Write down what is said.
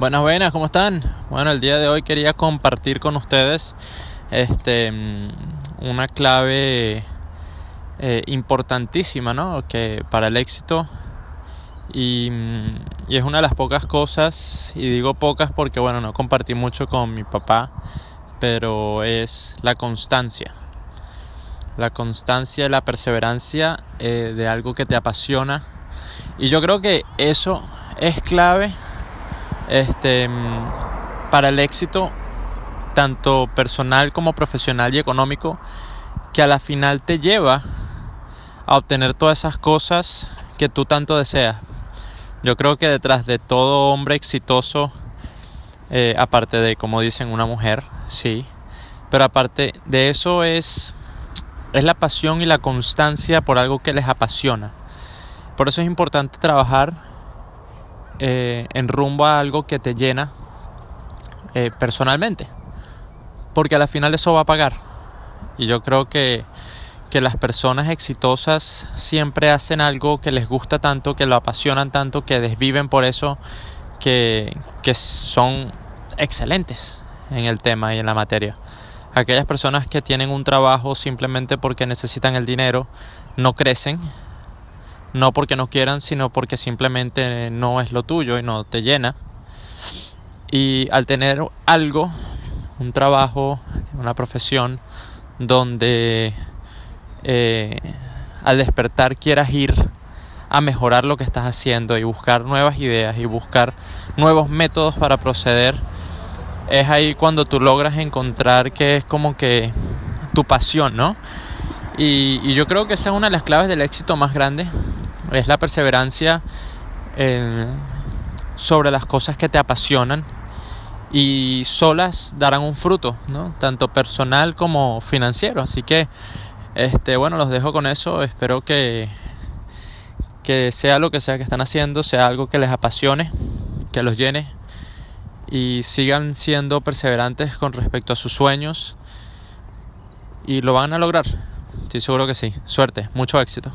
Buenas, buenas, ¿cómo están? Bueno, el día de hoy quería compartir con ustedes este, mm, una clave eh, importantísima, ¿no? Que para el éxito y, mm, y, es una de las pocas cosas, y digo pocas porque, bueno, no compartí mucho con mi papá, pero es la constancia. La constancia y la perseverancia eh, de algo que te apasiona. Y yo creo que eso es clave este, para el éxito tanto personal como profesional y económico que a la final te lleva a obtener todas esas cosas que tú tanto deseas. Yo creo que detrás de todo hombre exitoso, eh, aparte de, como dicen, una mujer, sí, pero aparte de eso es, es la pasión y la constancia por algo que les apasiona. Por eso es importante trabajar eh, en rumbo a algo que te llena eh, personalmente. Porque al final eso va a pagar. Y yo creo que, que las personas exitosas siempre hacen algo que les gusta tanto, que lo apasionan tanto, que desviven por eso, que, que son excelentes en el tema y en la materia. Aquellas personas que tienen un trabajo simplemente porque necesitan el dinero no crecen no porque no quieran, sino porque simplemente no es lo tuyo y no te llena. Y al tener algo, un trabajo, una profesión, donde eh, al despertar quieras ir a mejorar lo que estás haciendo y buscar nuevas ideas y buscar nuevos métodos para proceder, es ahí cuando tú logras encontrar que es como que tu pasión, ¿no? Y, y yo creo que esa es una de las claves del éxito más grande es la perseverancia sobre las cosas que te apasionan y solas darán un fruto, ¿no? tanto personal como financiero. Así que, este, bueno, los dejo con eso. Espero que, que sea lo que sea que están haciendo, sea algo que les apasione, que los llene y sigan siendo perseverantes con respecto a sus sueños y lo van a lograr. Estoy seguro que sí. Suerte, mucho éxito.